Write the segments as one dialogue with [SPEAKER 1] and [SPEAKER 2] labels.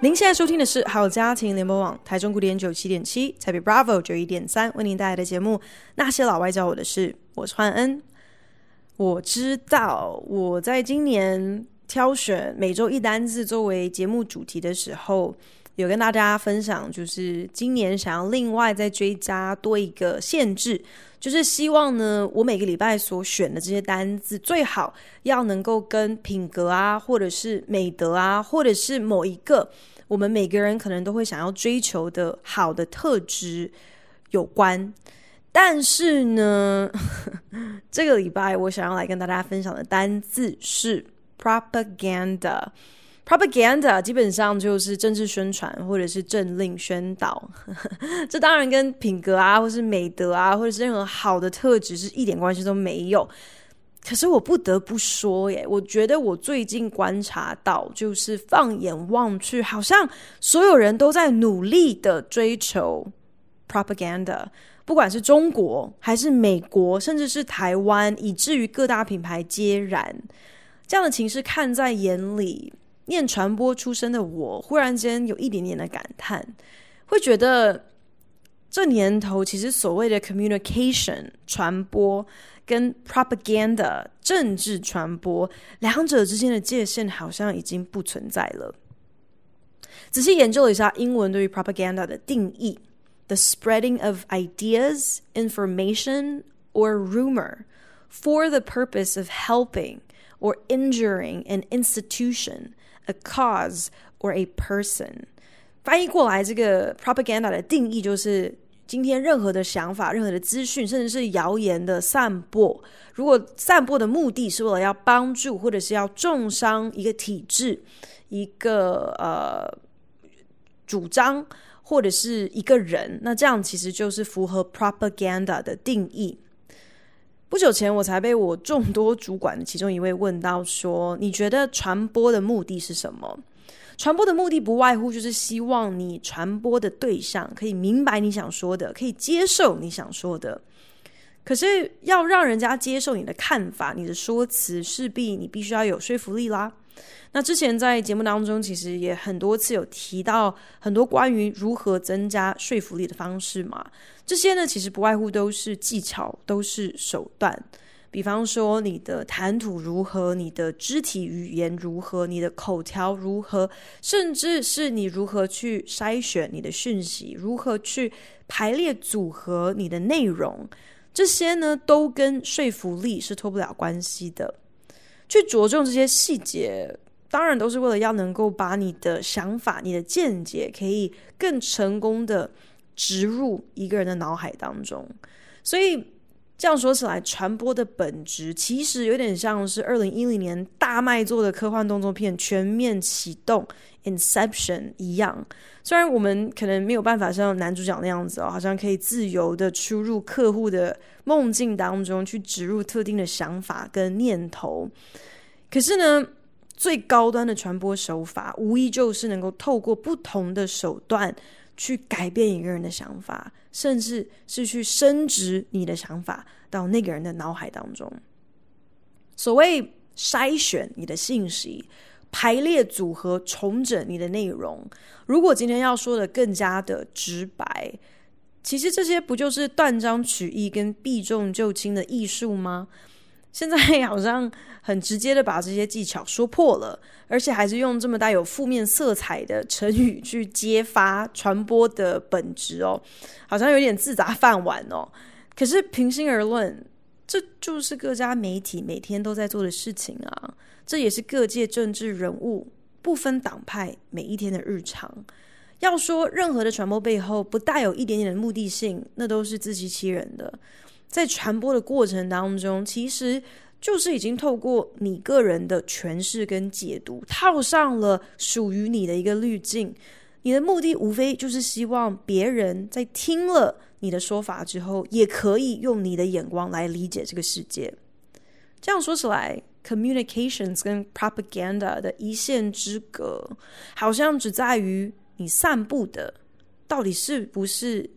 [SPEAKER 1] 您现在收听的是好家庭联播网台中古典九七点七，台北 Bravo 九一点三为您带来的节目《那些老外教我的事》，我是焕恩。我知道我在今年挑选每周一单字作为节目主题的时候，有跟大家分享，就是今年想要另外再追加多一个限制，就是希望呢，我每个礼拜所选的这些单字最好要能够跟品格啊，或者是美德啊，或者是某一个我们每个人可能都会想要追求的好的特质有关。但是呢，这个礼拜我想要来跟大家分享的单字是 propaganda。Propaganda 基本上就是政治宣传或者是政令宣导。这当然跟品格啊，或是美德啊，或者是任何好的特质是一点关系都没有。可是我不得不说耶，我觉得我最近观察到，就是放眼望去，好像所有人都在努力的追求 propaganda。不管是中国还是美国，甚至是台湾，以至于各大品牌皆然，这样的情势看在眼里，念传播出身的我，忽然间有一点点的感叹，会觉得这年头其实所谓的 communication 传播跟 propaganda 政治传播两者之间的界限好像已经不存在了。仔细研究了一下英文对于 propaganda 的定义。The spreading of ideas, information, or rumor for the purpose of helping or injuring an institution, a cause, or a person。翻译过来，这个 propaganda 的定义就是今天任何的想法、任何的资讯，甚至是谣言的散播。如果散播的目的是为了要帮助，或者是要重伤一个体制、一个呃主张。或者是一个人，那这样其实就是符合 propaganda 的定义。不久前，我才被我众多主管的其中一位问到说：“你觉得传播的目的是什么？”传播的目的不外乎就是希望你传播的对象可以明白你想说的，可以接受你想说的。可是要让人家接受你的看法，你的说辞，势必你必须要有说服力啦。那之前在节目当中，其实也很多次有提到很多关于如何增加说服力的方式嘛。这些呢，其实不外乎都是技巧，都是手段。比方说，你的谈吐如何，你的肢体语言如何，你的口条如何，甚至是你如何去筛选你的讯息，如何去排列组合你的内容，这些呢，都跟说服力是脱不了关系的。去着重这些细节。当然都是为了要能够把你的想法、你的见解，可以更成功的植入一个人的脑海当中。所以这样说起来，传播的本质其实有点像是二零一零年大卖座的科幻动作片《全面启动》（Inception） 一样。虽然我们可能没有办法像男主角那样子哦，好像可以自由的出入客户的梦境当中，去植入特定的想法跟念头，可是呢，最高端的传播手法，无疑就是能够透过不同的手段去改变一个人的想法，甚至是去深植你的想法到那个人的脑海当中。所谓筛选你的信息、排列组合、重整你的内容，如果今天要说的更加的直白，其实这些不就是断章取义跟避重就轻的艺术吗？现在好像很直接的把这些技巧说破了，而且还是用这么带有负面色彩的成语去揭发传播的本质哦，好像有点自砸饭碗哦。可是平心而论，这就是各家媒体每天都在做的事情啊，这也是各界政治人物不分党派每一天的日常。要说任何的传播背后不带有一点点的目的性，那都是自欺欺人的。在传播的过程当中，其实就是已经透过你个人的诠释跟解读，套上了属于你的一个滤镜。你的目的无非就是希望别人在听了你的说法之后，也可以用你的眼光来理解这个世界。这样说起来，communications 跟 propaganda 的一线之隔，好像只在于你散布的到底是不是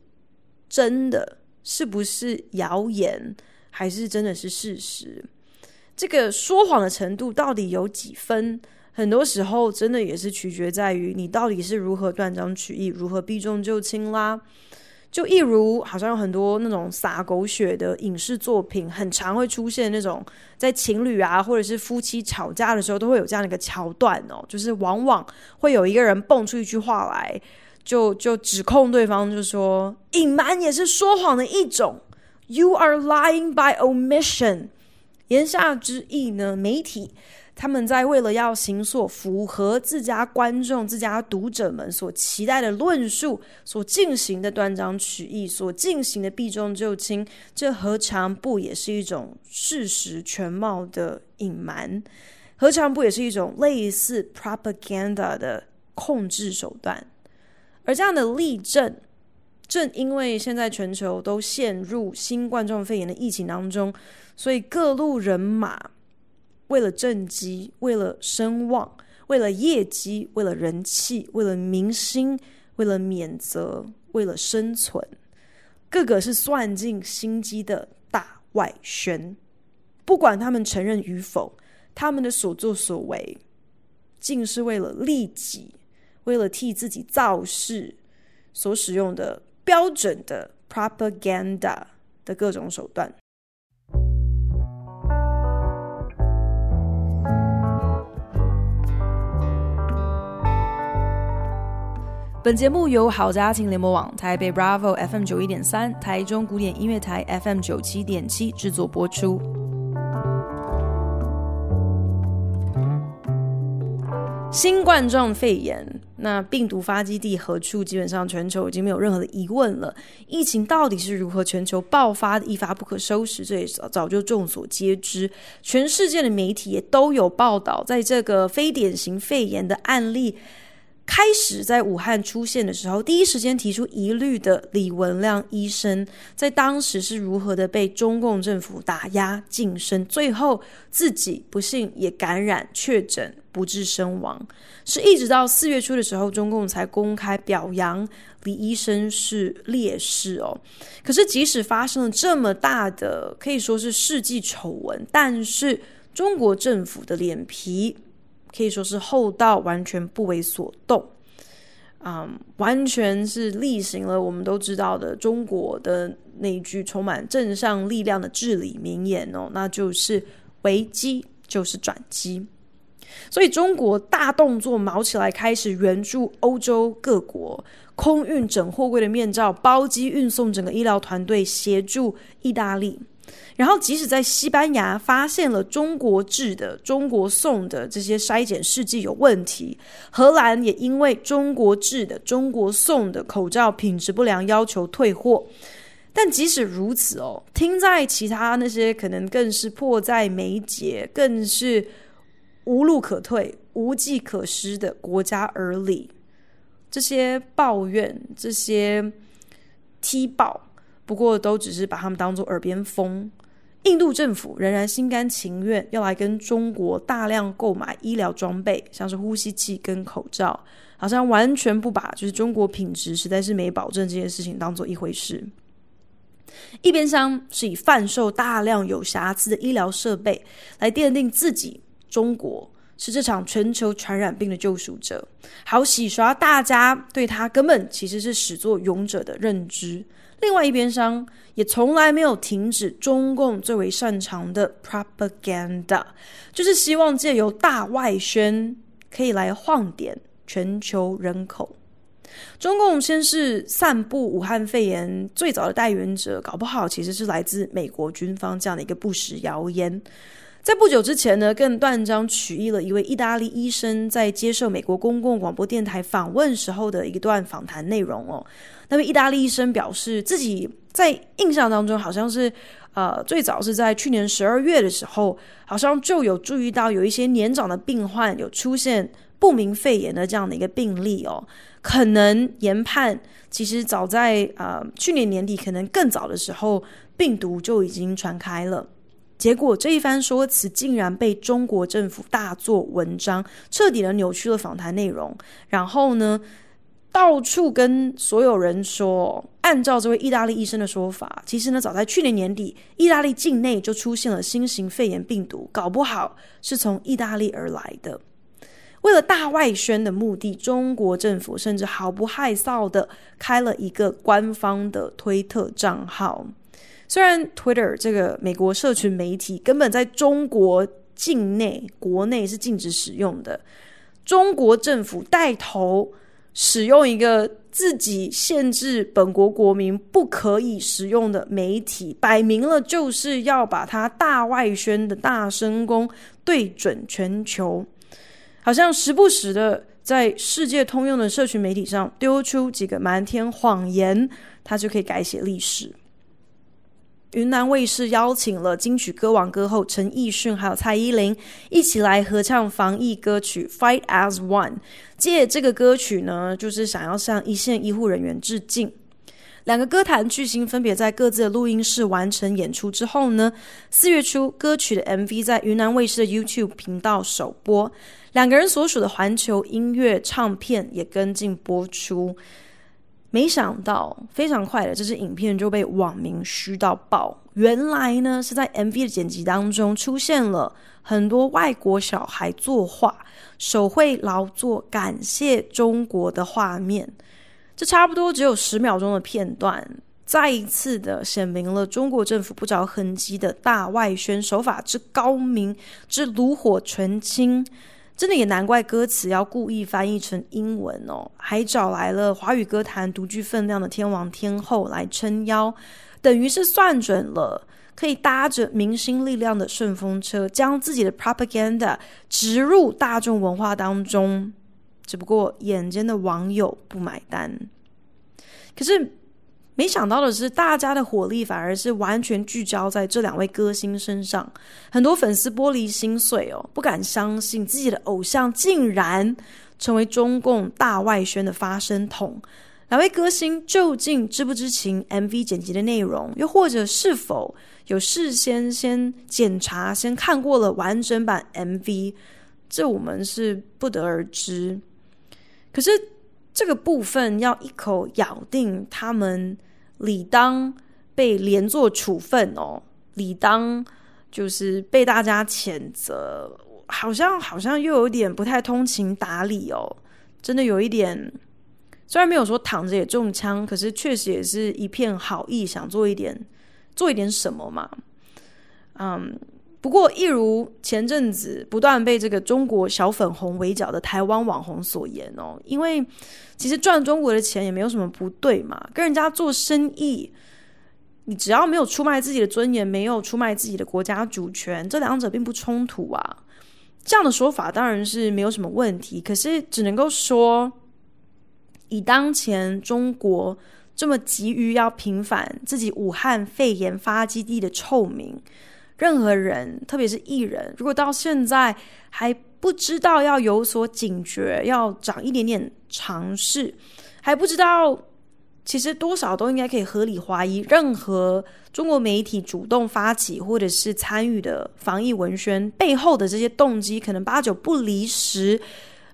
[SPEAKER 1] 真的，是不是谣言，还是真的是事实？这个说谎的程度到底有几分？很多时候，真的也是取决在于你到底是如何断章取义，如何避重就轻啦。就一如好像有很多那种洒狗血的影视作品，很常会出现那种在情侣啊或者是夫妻吵架的时候，都会有这样的一个桥段哦，就是往往会有一个人蹦出一句话来，就就指控对方，就说隐瞒也是说谎的一种，You are lying by omission。言下之意呢，媒体。他们在为了要行所符合自家观众、自家读者们所期待的论述，所进行的断章取义，所进行的避重就轻，这何尝不也是一种事实全貌的隐瞒？何尝不也是一种类似 propaganda 的控制手段？而这样的例证，正因为现在全球都陷入新冠状肺炎的疫情当中，所以各路人马。为了政绩，为了声望，为了业绩，为了人气，为了明星，为了免责，为了生存，个个是算尽心机的大外宣。不管他们承认与否，他们的所作所为，竟是为了利己，为了替自己造势所使用的标准的 propaganda 的各种手段。本节目由好家庭联盟网、台北 Bravo FM 九一点三、台中古典音乐台 FM 九七点七制作播出。新冠状肺炎，那病毒发基地何处？基本上全球已经没有任何的疑问了。疫情到底是如何全球爆发的，一发不可收拾，这也早早就众所皆知。全世界的媒体也都有报道，在这个非典型肺炎的案例。开始在武汉出现的时候，第一时间提出疑虑的李文亮医生，在当时是如何的被中共政府打压噤声，最后自己不幸也感染确诊，不治身亡。是一直到四月初的时候，中共才公开表扬李医生是烈士哦。可是即使发生了这么大的，可以说是世纪丑闻，但是中国政府的脸皮。可以说是厚道完全不为所动，嗯，完全是例行了我们都知道的中国的那一句充满正向力量的至理名言哦，那就是危机就是转机。所以中国大动作卯起来，开始援助欧洲各国空运整货柜的面罩，包机运送整个医疗团队，协助意大利。然后，即使在西班牙发现了中国制的、中国送的这些筛检试剂有问题，荷兰也因为中国制的、中国送的口罩品质不良，要求退货。但即使如此哦，听在其他那些可能更是迫在眉睫、更是无路可退、无计可施的国家耳里，这些抱怨、这些踢爆，不过都只是把他们当做耳边风。印度政府仍然心甘情愿要来跟中国大量购买医疗装备，像是呼吸器跟口罩，好像完全不把就是中国品质实在是没保证这件事情当做一回事。一边厢是以贩售大量有瑕疵的医疗设备来奠定自己中国是这场全球传染病的救赎者，好洗刷大家对他根本其实是始作俑者的认知。另外一边厢也从来没有停止中共最为擅长的 propaganda，就是希望借由大外宣可以来晃点全球人口。中共先是散布武汉肺炎最早的代言者，搞不好其实是来自美国军方这样的一个不实谣言。在不久之前呢，更断章取义了一位意大利医生在接受美国公共广播电台访问时候的一段访谈内容哦。那位意大利医生表示，自己在印象当中好像是，呃，最早是在去年十二月的时候，好像就有注意到有一些年长的病患有出现不明肺炎的这样的一个病例哦。可能研判，其实早在呃去年年底，可能更早的时候，病毒就已经传开了。结果这一番说辞竟然被中国政府大做文章，彻底的扭曲了访谈内容。然后呢，到处跟所有人说，按照这位意大利医生的说法，其实呢，早在去年年底，意大利境内就出现了新型肺炎病毒，搞不好是从意大利而来的。为了大外宣的目的，中国政府甚至毫不害臊的开了一个官方的推特账号。虽然 Twitter 这个美国社群媒体根本在中国境内、国内是禁止使用的，中国政府带头使用一个自己限制本国国民不可以使用的媒体，摆明了就是要把它大外宣的大声公对准全球，好像时不时的在世界通用的社群媒体上丢出几个瞒天谎言，它就可以改写历史。云南卫视邀请了金曲歌王歌后陈奕迅，还有蔡依林一起来合唱防疫歌曲《Fight as One》。借这个歌曲呢，就是想要向一线医护人员致敬。两个歌坛巨星分别在各自的录音室完成演出之后呢，四月初歌曲的 MV 在云南卫视的 YouTube 频道首播，两个人所属的环球音乐唱片也跟进播出。没想到，非常快的，这支影片就被网民嘘到爆。原来呢，是在 MV 的剪辑当中出现了很多外国小孩作画、手绘劳作、感谢中国的画面。这差不多只有十秒钟的片段，再一次的显明了中国政府不着痕迹的大外宣手法之高明、之炉火纯青。真的也难怪歌词要故意翻译成英文哦，还找来了华语歌坛独具分量的天王天后来撑腰，等于是算准了可以搭着明星力量的顺风车，将自己的 propaganda 植入大众文化当中。只不过眼尖的网友不买单，可是。没想到的是，大家的火力反而是完全聚焦在这两位歌星身上。很多粉丝玻璃心碎哦，不敢相信自己的偶像竟然成为中共大外宣的发声筒。两位歌星究竟知不知情？MV 剪辑的内容，又或者是否有事先先检查、先看过了完整版 MV？这我们是不得而知。可是这个部分要一口咬定他们。理当被连坐处分哦，理当就是被大家谴责，好像好像又有点不太通情达理哦，真的有一点，虽然没有说躺着也中枪，可是确实也是一片好意，想做一点做一点什么嘛，嗯。不过，一如前阵子不断被这个中国小粉红围剿的台湾网红所言哦，因为其实赚中国的钱也没有什么不对嘛，跟人家做生意，你只要没有出卖自己的尊严，没有出卖自己的国家主权，这两者并不冲突啊。这样的说法当然是没有什么问题，可是只能够说，以当前中国这么急于要平反自己武汉肺炎发基地的臭名。任何人，特别是艺人，如果到现在还不知道要有所警觉，要长一点点常识，还不知道，其实多少都应该可以合理怀疑，任何中国媒体主动发起或者是参与的防疫文宣背后的这些动机，可能八九不离十，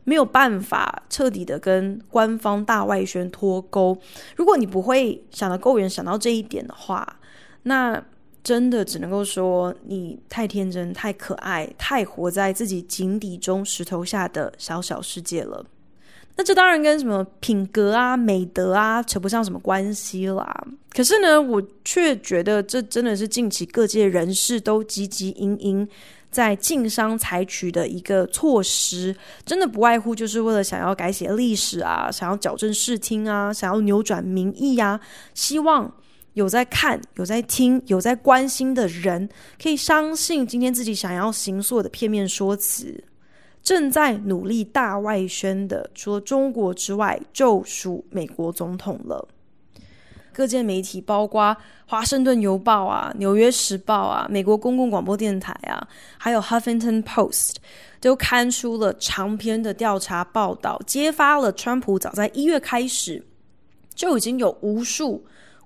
[SPEAKER 1] 没有办法彻底的跟官方大外宣脱钩。如果你不会想得够远，想到这一点的话，那。真的只能够说你太天真、太可爱、太活在自己井底中石头下的小小世界了。那这当然跟什么品格啊、美德啊扯不上什么关系啦。可是呢，我却觉得这真的是近期各界人士都汲汲营营在晋商采取的一个措施，真的不外乎就是为了想要改写历史啊，想要矫正视听啊，想要扭转民意呀，希望。有在看、有在听、有在关心的人，可以相信今天自己想要行塑的片面说辞。正在努力大外宣的，除了中国之外，就属美国总统了。各界媒体，包括《华盛顿邮报》啊、《纽约时报》啊、美国公共广播电台啊，还有《Huffington Post》，都刊出了长篇的调查报道，揭发了川普早在一月开始就已经有无数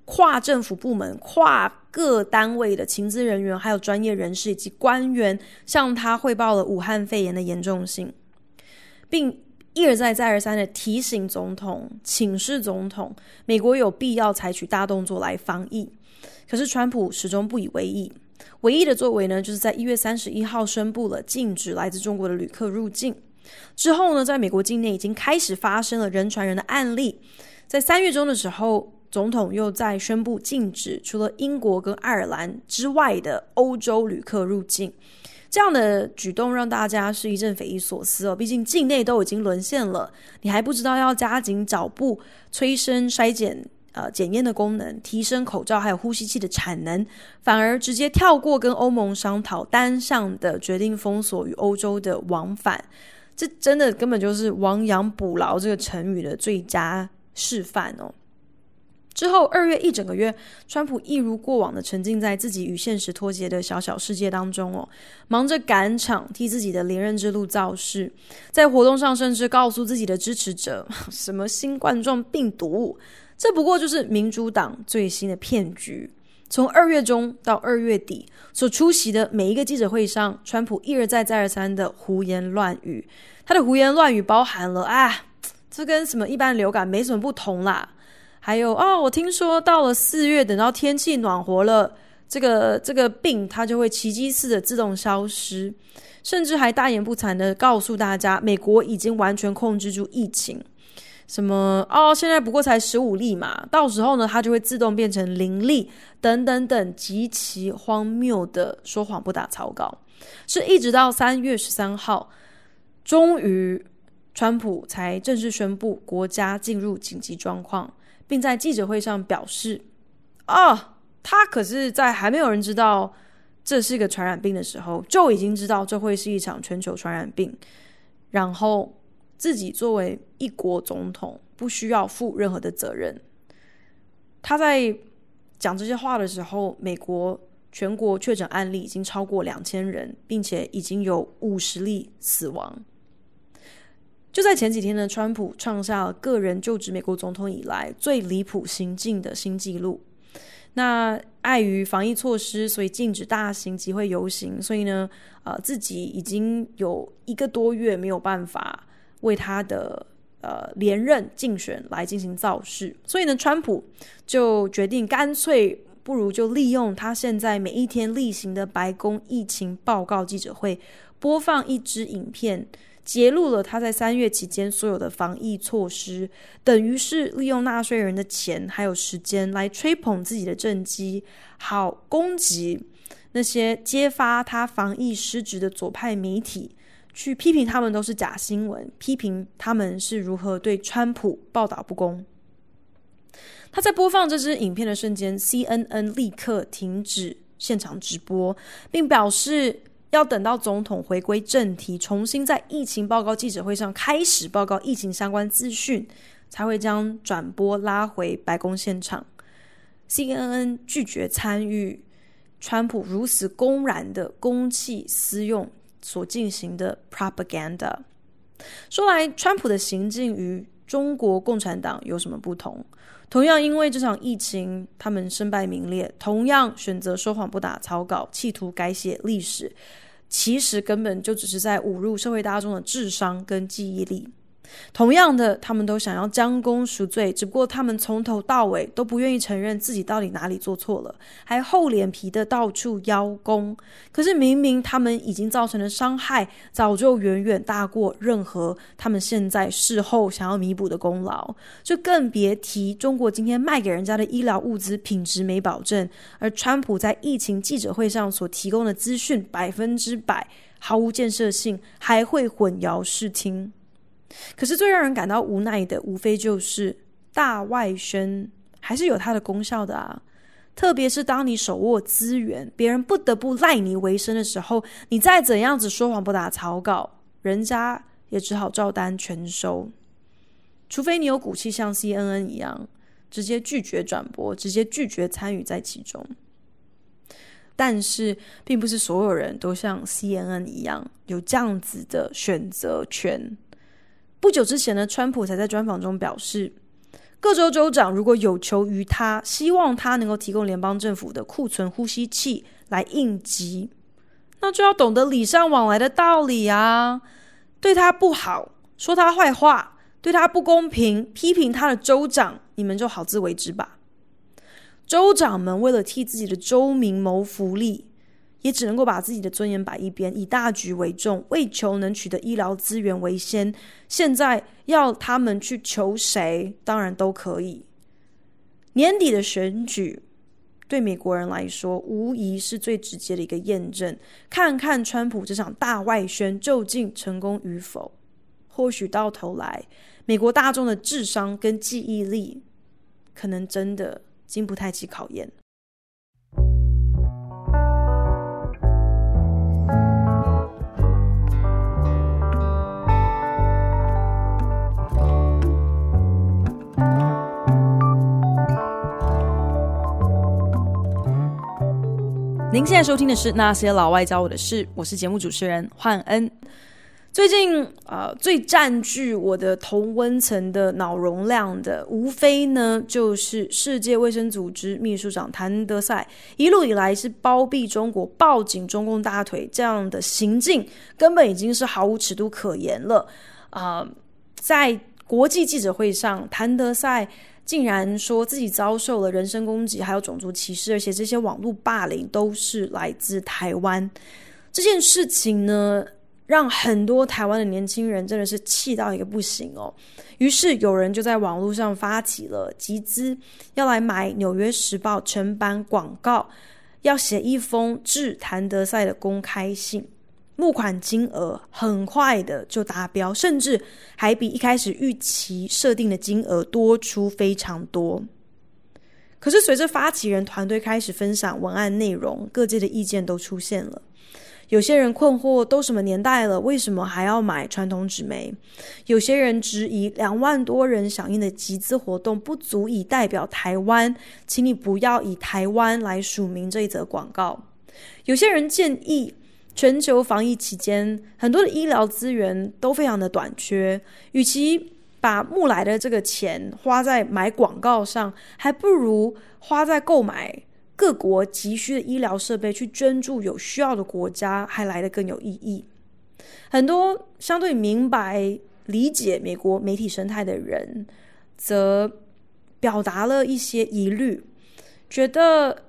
[SPEAKER 1] 跨政府部门、跨各单位的情资人员，还有专业人士以及官员向他汇报了武汉肺炎的严重性，并。一而再、再而三的提醒总统、请示总统，美国有必要采取大动作来防疫。可是川普始终不以为意，唯一的作为呢，就是在一月三十一号宣布了禁止来自中国的旅客入境。之后呢，在美国境内已经开始发生了人传人的案例。在三月中的时候，总统又在宣布禁止除了英国跟爱尔兰之外的欧洲旅客入境。这样的举动让大家是一阵匪夷所思哦，毕竟境内都已经沦陷了，你还不知道要加紧脚步催生筛检呃检验的功能，提升口罩还有呼吸器的产能，反而直接跳过跟欧盟商讨，单向的决定封锁与欧洲的往返，这真的根本就是亡羊补牢这个成语的最佳示范哦。之后二月一整个月，川普一如过往的沉浸在自己与现实脱节的小小世界当中哦，忙着赶场替自己的连任之路造势，在活动上甚至告诉自己的支持者，什么新冠状病毒，这不过就是民主党最新的骗局。从二月中到二月底所出席的每一个记者会上，川普一而再再而三的胡言乱语，他的胡言乱语包含了啊，这跟什么一般流感没什么不同啦。还有哦，我听说到了四月，等到天气暖和了，这个这个病它就会奇迹似的自动消失，甚至还大言不惭的告诉大家，美国已经完全控制住疫情。什么哦，现在不过才十五例嘛，到时候呢，它就会自动变成零例，等等等，极其荒谬的说谎不打草稿。是一直到三月十三号，终于川普才正式宣布国家进入紧急状况。并在记者会上表示：“哦，他可是在还没有人知道这是一个传染病的时候，就已经知道这会是一场全球传染病。然后自己作为一国总统，不需要负任何的责任。”他在讲这些话的时候，美国全国确诊案例已经超过两千人，并且已经有五十例死亡。就在前几天呢，川普创下了个人就职美国总统以来最离谱行径的新纪录。那碍于防疫措施，所以禁止大型集会游行，所以呢，呃，自己已经有一个多月没有办法为他的呃连任竞选来进行造势。所以呢，川普就决定干脆不如就利用他现在每一天例行的白宫疫情报告记者会，播放一支影片。揭露了他在三月期间所有的防疫措施，等于是利用纳税人的钱还有时间来吹捧自己的政绩，好攻击那些揭发他防疫失职的左派媒体，去批评他们都是假新闻，批评他们是如何对川普报道不公。他在播放这支影片的瞬间，CNN 立刻停止现场直播，并表示。要等到总统回归正题，重新在疫情报告记者会上开始报告疫情相关资讯，才会将转播拉回白宫现场。CNN 拒绝参与川普如此公然的公器私用所进行的 propaganda。说来，川普的行径与中国共产党有什么不同？同样因为这场疫情，他们身败名裂，同样选择说谎不打草稿，企图改写历史，其实根本就只是在侮辱社会大众的智商跟记忆力。同样的，他们都想要将功赎罪，只不过他们从头到尾都不愿意承认自己到底哪里做错了，还厚脸皮的到处邀功。可是明明他们已经造成的伤害，早就远远大过任何他们现在事后想要弥补的功劳，就更别提中国今天卖给人家的医疗物资品质没保证，而川普在疫情记者会上所提供的资讯百分之百毫无建设性，还会混淆视听。可是最让人感到无奈的，无非就是大外宣还是有它的功效的啊。特别是当你手握资源，别人不得不赖你为生的时候，你再怎样子说谎不打草稿，人家也只好照单全收。除非你有骨气像 CNN 一样，直接拒绝转播，直接拒绝参与在其中。但是，并不是所有人都像 CNN 一样有这样子的选择权。不久之前呢，川普才在专访中表示，各州州长如果有求于他，希望他能够提供联邦政府的库存呼吸器来应急，那就要懂得礼尚往来的道理啊。对他不好，说他坏话，对他不公平，批评他的州长，你们就好自为之吧。州长们为了替自己的州民谋福利，也只能够把自己的尊严摆一边，以大局为重，为求能取得医疗资源为先。现在要他们去求谁，当然都可以。年底的选举对美国人来说，无疑是最直接的一个验证。看看川普这场大外宣究竟成功与否，或许到头来，美国大众的智商跟记忆力，可能真的经不太起考验。您现在收听的是《那些老外教我的事》，我是节目主持人焕恩。最近啊、最占据我的同温层的脑容量的，无非呢就是世界卫生组织秘书长谭德赛一路以来是包庇中国、抱紧中共大腿这样的行径，根本已经是毫无尺度可言了。啊、在国际记者会上，谭德赛。竟然说自己遭受了人身攻击，还有种族歧视，而且这些网络霸凌都是来自台湾。这件事情呢，让很多台湾的年轻人真的是气到一个不行哦。于是有人就在网络上发起了集资，要来买《纽约时报》成版广告，要写一封致谭德赛的公开信。募款金额很快的就达标，甚至还比一开始预期设定的金额多出非常多。可是随着发起人团队开始分享文案内容，各界的意见都出现了。有些人困惑，都什么年代了，为什么还要买传统纸媒？有些人质疑，两万多人响应的集资活动不足以代表台湾，请你不要以台湾来署名这一则广告。有些人建议。全球防疫期间，很多的医疗资源都非常的短缺。与其把募来的这个钱花在买广告上，还不如花在购买各国急需的医疗设备，去捐助有需要的国家，还来得更有意义。很多相对明白理解美国媒体生态的人，则表达了一些疑虑，觉得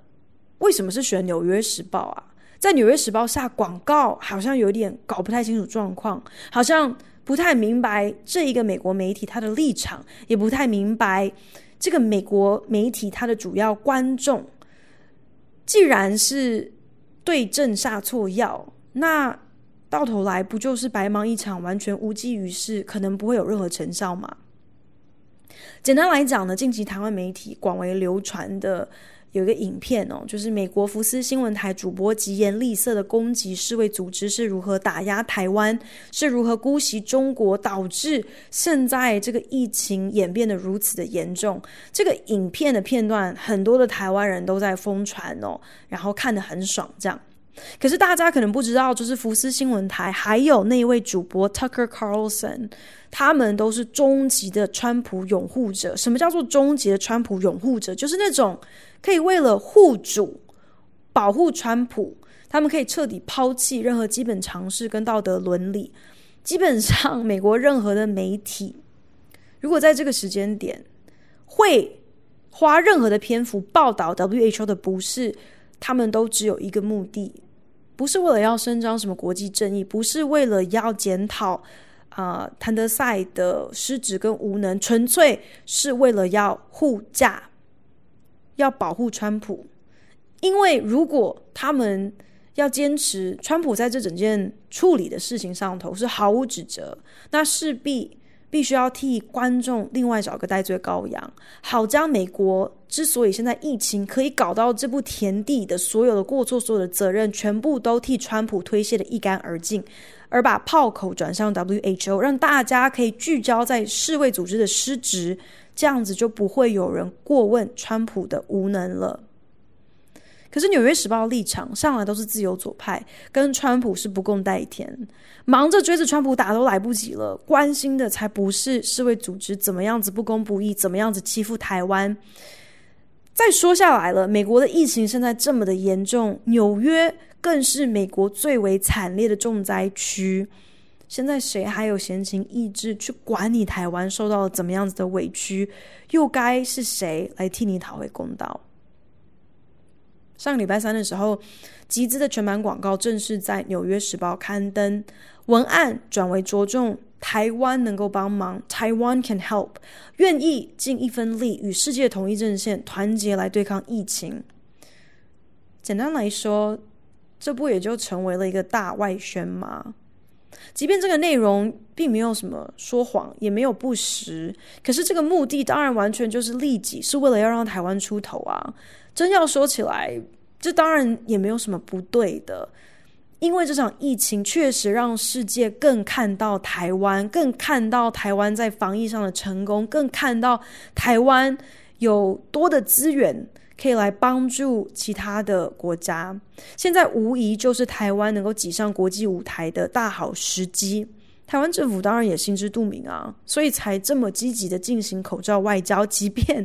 [SPEAKER 1] 为什么是选《纽约时报》啊？在《纽约时报》下广告，好像有点搞不太清楚状况，好像不太明白这一个美国媒体它的立场，也不太明白这个美国媒体它的主要观众。既然是对症下错药，那到头来不就是白忙一场，完全无济于事，可能不会有任何成效吗？简单来讲呢，近期台湾媒体广为流传的。有一个影片哦，就是美国福斯新闻台主播疾言厉色的攻击世卫组织是如何打压台湾，是如何姑息中国，导致现在这个疫情演变得如此的严重。这个影片的片段，很多的台湾人都在疯传哦，然后看得很爽，这样。可是大家可能不知道，就是福斯新闻台还有那位主播 Tucker Carlson，他们都是终极的川普拥护者。什么叫做终极的川普拥护者？就是那种可以为了护主、保护川普，他们可以彻底抛弃任何基本常识跟道德伦理。基本上，美国任何的媒体，如果在这个时间点会花任何的篇幅报道 WHO 的不是，他们都只有一个目的。不是为了要伸张什么国际正义，不是为了要检讨啊谭德赛的失职跟无能，纯粹是为了要护驾，要保护川普。因为如果他们要坚持川普在这整件处理的事情上头是毫无指责，那势必必须要替观众另外找个代罪羔羊，好将美国之所以现在疫情可以搞到这步田地的所有的过错、所有的责任，全部都替川普推卸得一干二净，而把炮口转向 WHO，让大家可以聚焦在世卫组织的失职，这样子就不会有人过问川普的无能了。可是《纽约时报》立场上来都是自由左派，跟川普是不共戴天，忙着追着川普打都来不及了，关心的才不是世卫组织怎么样子不公不义，怎么样子欺负台湾。再说下来了，美国的疫情现在这么的严重，纽约更是美国最为惨烈的重灾区。现在谁还有闲情逸致去管你台湾受到了怎么样子的委屈？又该是谁来替你讨回公道？上个礼拜三的时候，集资的全版广告正式在《纽约时报》刊登，文案转为着重台湾能够帮忙，台湾 can help，愿意尽一分力与世界同一阵线团结来对抗疫情。简单来说，这不也就成为了一个大外宣吗？即便这个内容并没有什么说谎，也没有不实，可是这个目的当然完全就是利己，是为了要让台湾出头啊。真要说起来，这当然也没有什么不对的，因为这场疫情确实让世界更看到台湾，更看到台湾在防疫上的成功，更看到台湾有多的资源可以来帮助其他的国家。现在无疑就是台湾能够挤上国际舞台的大好时机。台湾政府当然也心知肚明啊，所以才这么积极的进行口罩外交。即便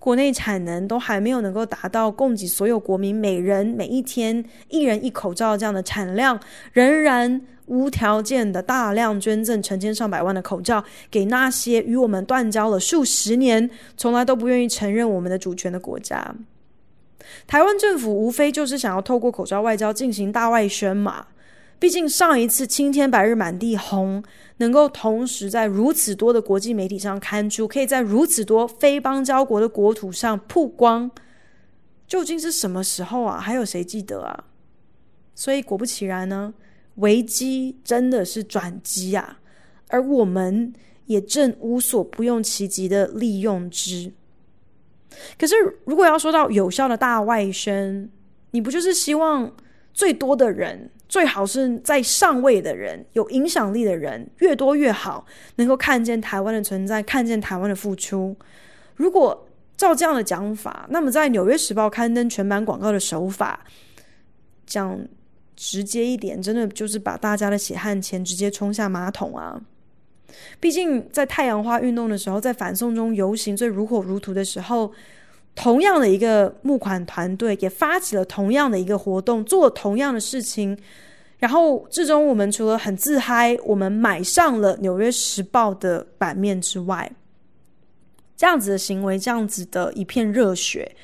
[SPEAKER 1] 国内产能都还没有能够达到供给所有国民每人每一天一人一口罩这样的产量，仍然无条件的大量捐赠成千上百万的口罩给那些与我们断交了数十年、从来都不愿意承认我们的主权的国家。台湾政府无非就是想要透过口罩外交进行大外宣嘛。毕竟上一次青天白日满地红，能够同时在如此多的国际媒体上刊出，可以在如此多非邦交国的国土上曝光，究竟是什么时候啊？还有谁记得啊？所以果不其然呢，危机真的是转机啊，而我们也正无所不用其极的利用之。可是如果要说到有效的大外宣，你不就是希望最多的人？最好是在上位的人，有影响力的人越多越好，能够看见台湾的存在，看见台湾的付出。如果照这样的讲法，那么在《纽约时报》刊登全版广告的手法，讲直接一点，真的就是把大家的血汗钱直接冲下马桶啊！毕竟在太阳花运动的时候，在反送中游行最如火如荼的时候。同样的一个募款团队也发起了同样的一个活动，做同样的事情，然后最终我们除了很自嗨，我们买上了《纽约时报》的版面之外，这样子的行为，这样子的一片热血，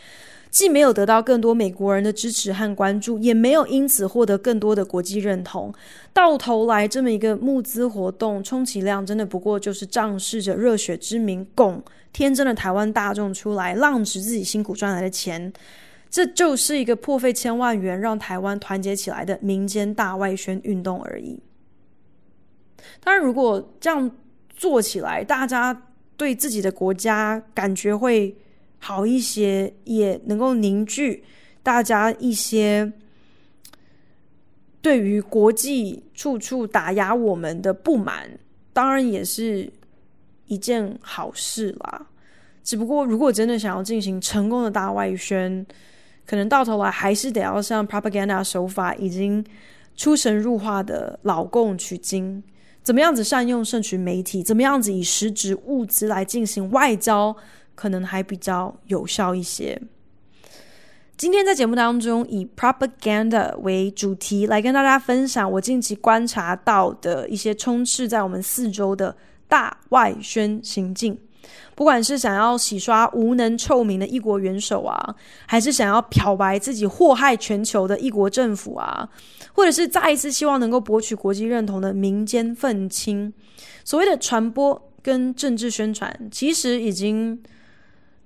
[SPEAKER 1] 既没有得到更多美国人的支持和关注，也没有因此获得更多的国际认同。到头来，这么一个募资活动，充其量真的不过就是仗势着热血之名拱天真的台湾大众出来，浪值自己辛苦赚来的钱，这就是一个破费千万元让台湾团结起来的民间大外宣运动而已。当然，如果这样做起来，大家对自己的国家感觉会好一些，也能够凝聚大家一些对于国际处处打压我们的不满，当然也是一件好事啦。只不过，如果真的想要进行成功的大外宣，可能到头来还是得要像 propaganda 手法已经出神入化的老共取经，怎么样子善用社群媒体，怎么样子以实质物资来进行外交。可能还比较有效一些。今天在节目当中以 propaganda 为主题，来跟大家分享我近期观察到的一些充斥在我们四周的大外宣行径。不管是想要洗刷无能臭名的一国元首啊，还是想要漂白自己祸害全球的一国政府啊，或者是再一次希望能够博取国际认同的民间愤青，所谓的传播跟政治宣传，其实已经。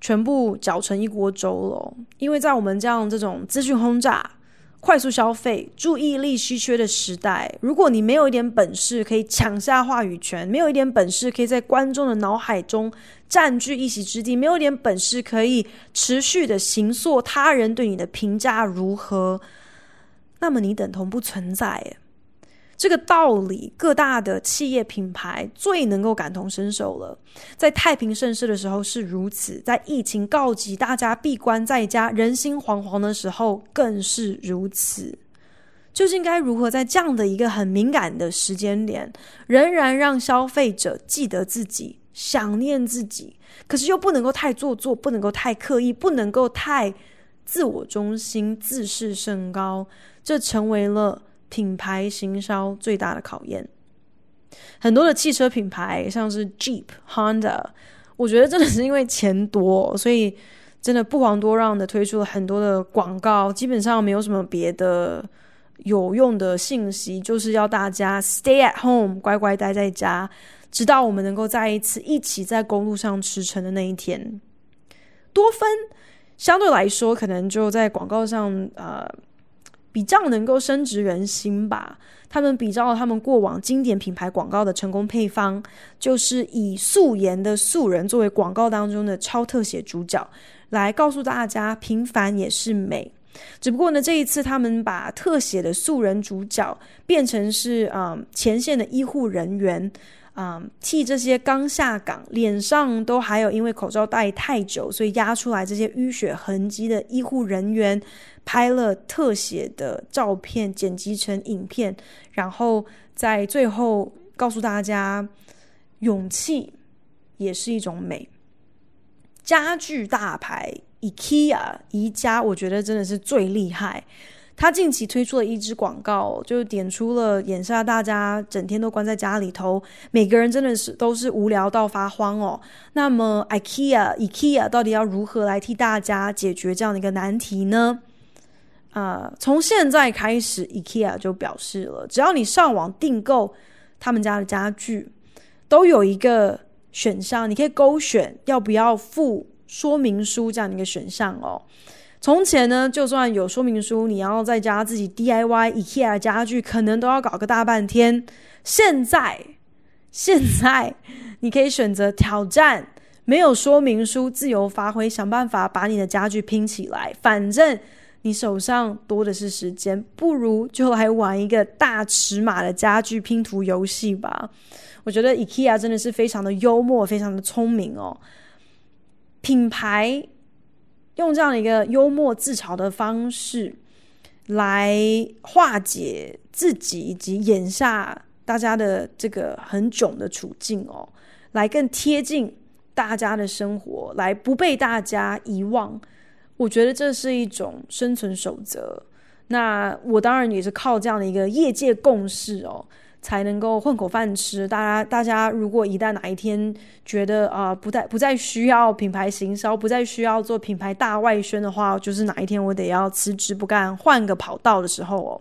[SPEAKER 1] 全部搅成一锅粥了，因为在我们这样这种资讯轰炸、快速消费、注意力稀缺的时代，如果你没有一点本事可以抢下话语权，没有一点本事可以在观众的脑海中占据一席之地，没有一点本事可以持续的行塑他人对你的评价如何，那么你等同不存在。这个道理，各大的企业品牌最能够感同身受了。在太平盛世的时候是如此，在疫情告急、大家闭关在家、人心惶惶的时候更是如此。究竟该如何在这样的一个很敏感的时间点，仍然让消费者记得自己、想念自己，可是又不能够太做作，不能够太刻意，不能够太自我中心、自视甚高，这成为了。品牌行销最大的考验，很多的汽车品牌，像是 Jeep、Honda，我觉得真的是因为钱多，所以真的不遑多让的推出了很多的广告，基本上没有什么别的有用的信息，就是要大家 stay at home，乖乖待在家，直到我们能够再一次一起在公路上驰骋的那一天。多芬相对来说，可能就在广告上，呃。比较能够深植人心吧。他们比照了他们过往经典品牌广告的成功配方，就是以素颜的素人作为广告当中的超特写主角，来告诉大家平凡也是美。只不过呢，这一次他们把特写的素人主角变成是嗯前线的医护人员。啊、嗯，替这些刚下岗、脸上都还有因为口罩戴太久，所以压出来这些淤血痕迹的医护人员，拍了特写的照片，剪辑成影片，然后在最后告诉大家，勇气也是一种美。家具大牌 IKEA 宜家，我觉得真的是最厉害。他近期推出了一支广告，就点出了眼下大家整天都关在家里头，每个人真的是都是无聊到发慌哦。那么，IKEA IKEA 到底要如何来替大家解决这样的一个难题呢？啊、呃，从现在开始，IKEA 就表示了，只要你上网订购他们家的家具，都有一个选项，你可以勾选要不要附说明书这样的一个选项哦。从前呢，就算有说明书，你要在家自己 DIY IKEA 家具，可能都要搞个大半天。现在，现在你可以选择挑战，没有说明书，自由发挥，想办法把你的家具拼起来。反正你手上多的是时间，不如就来玩一个大尺码的家具拼图游戏吧。我觉得 IKEA 真的是非常的幽默，非常的聪明哦，品牌。用这样的一个幽默自嘲的方式来化解自己以及眼下大家的这个很囧的处境哦，来更贴近大家的生活，来不被大家遗忘。我觉得这是一种生存守则。那我当然也是靠这样的一个业界共识哦。才能够混口饭吃。大家，大家如果一旦哪一天觉得啊、不再不再需要品牌行销，不再需要做品牌大外宣的话，就是哪一天我得要辞职不干，换个跑道的时候哦。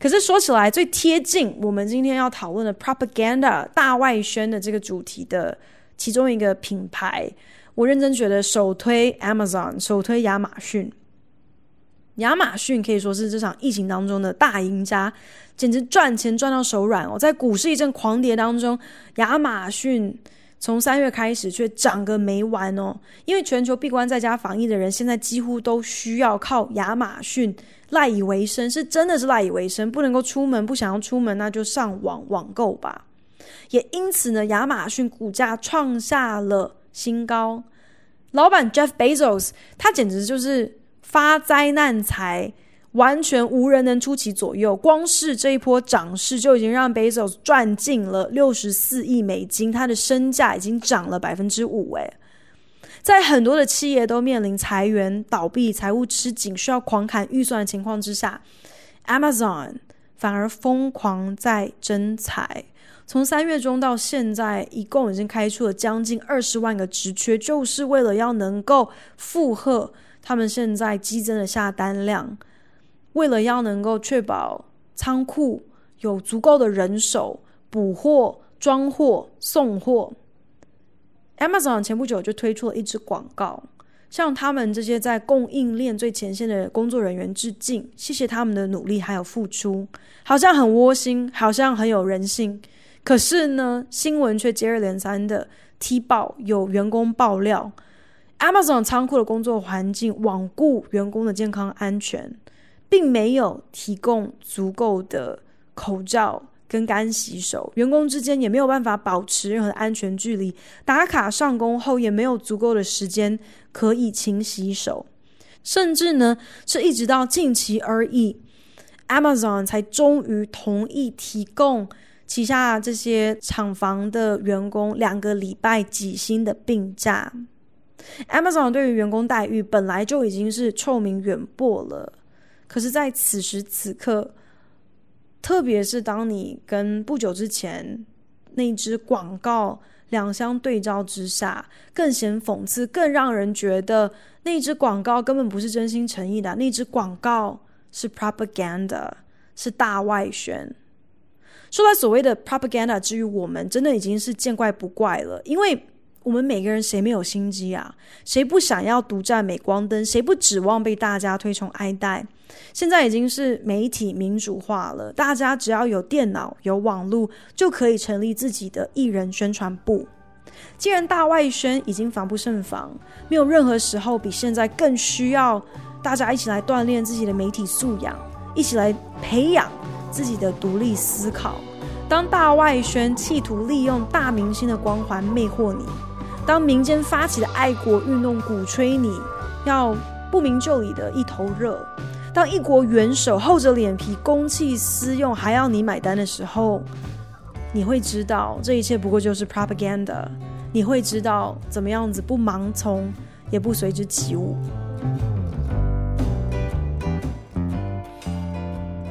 [SPEAKER 1] 可是说起来，最贴近我们今天要讨论的 propaganda 大外宣的这个主题的其中一个品牌，我认真觉得首推 Amazon，首推亚马逊。亚马逊可以说是这场疫情当中的大赢家，简直赚钱赚到手软哦！在股市一阵狂跌当中，亚马逊从三月开始却涨个没完哦！因为全球闭关在家防疫的人，现在几乎都需要靠亚马逊赖以为生，是真的是赖以为生，不能够出门，不想要出门，那就上网网购吧。也因此呢，亚马逊股价创下了新高，老板 Jeff Bezos 他简直就是。发灾难财，完全无人能出其左右。光是这一波涨势，就已经让 Bezos 赚进了六十四亿美金，他的身价已经涨了百分之五。哎，在很多的企业都面临裁员、倒闭、财务吃紧、需要狂砍预算的情况之下，Amazon 反而疯狂在征才。从三月中到现在，一共已经开出了将近二十万个职缺，就是为了要能够负荷。他们现在激增的下单量，为了要能够确保仓库有足够的人手补货、装货、送货，Amazon 前不久就推出了一支广告，向他们这些在供应链最前线的工作人员致敬，谢谢他们的努力还有付出，好像很窝心，好像很有人性。可是呢，新闻却接二连三的踢爆，有员工爆料，Amazon 仓库的工作环境罔顾员工的健康安全，并没有提供足够的口罩跟干洗手，员工之间也没有办法保持任何的安全距离，打卡上工后也没有足够的时间可以勤洗手，甚至呢，是一直到近期而已，Amazon 才终于同意提供。旗下这些厂房的员工两个礼拜几薪的病假，Amazon 对于员工待遇本来就已经是臭名远播了。可是，在此时此刻，特别是当你跟不久之前那支广告两相对照之下，更显讽刺，更让人觉得那支广告根本不是真心诚意的，那支广告是 propaganda，是大外宣。说来所谓的 propaganda，至于我们真的已经是见怪不怪了，因为我们每个人谁没有心机啊？谁不想要独占镁光灯？谁不指望被大家推崇爱戴？现在已经是媒体民主化了，大家只要有电脑、有网络，就可以成立自己的艺人宣传部。既然大外宣已经防不胜防，没有任何时候比现在更需要大家一起来锻炼自己的媒体素养，一起来培养。自己的独立思考。当大外宣企图利用大明星的光环魅惑你，当民间发起的爱国运动鼓吹你要不明就里的一头热，当一国元首厚着脸皮公器私用还要你买单的时候，你会知道这一切不过就是 propaganda。你会知道怎么样子不盲从，也不随之起舞。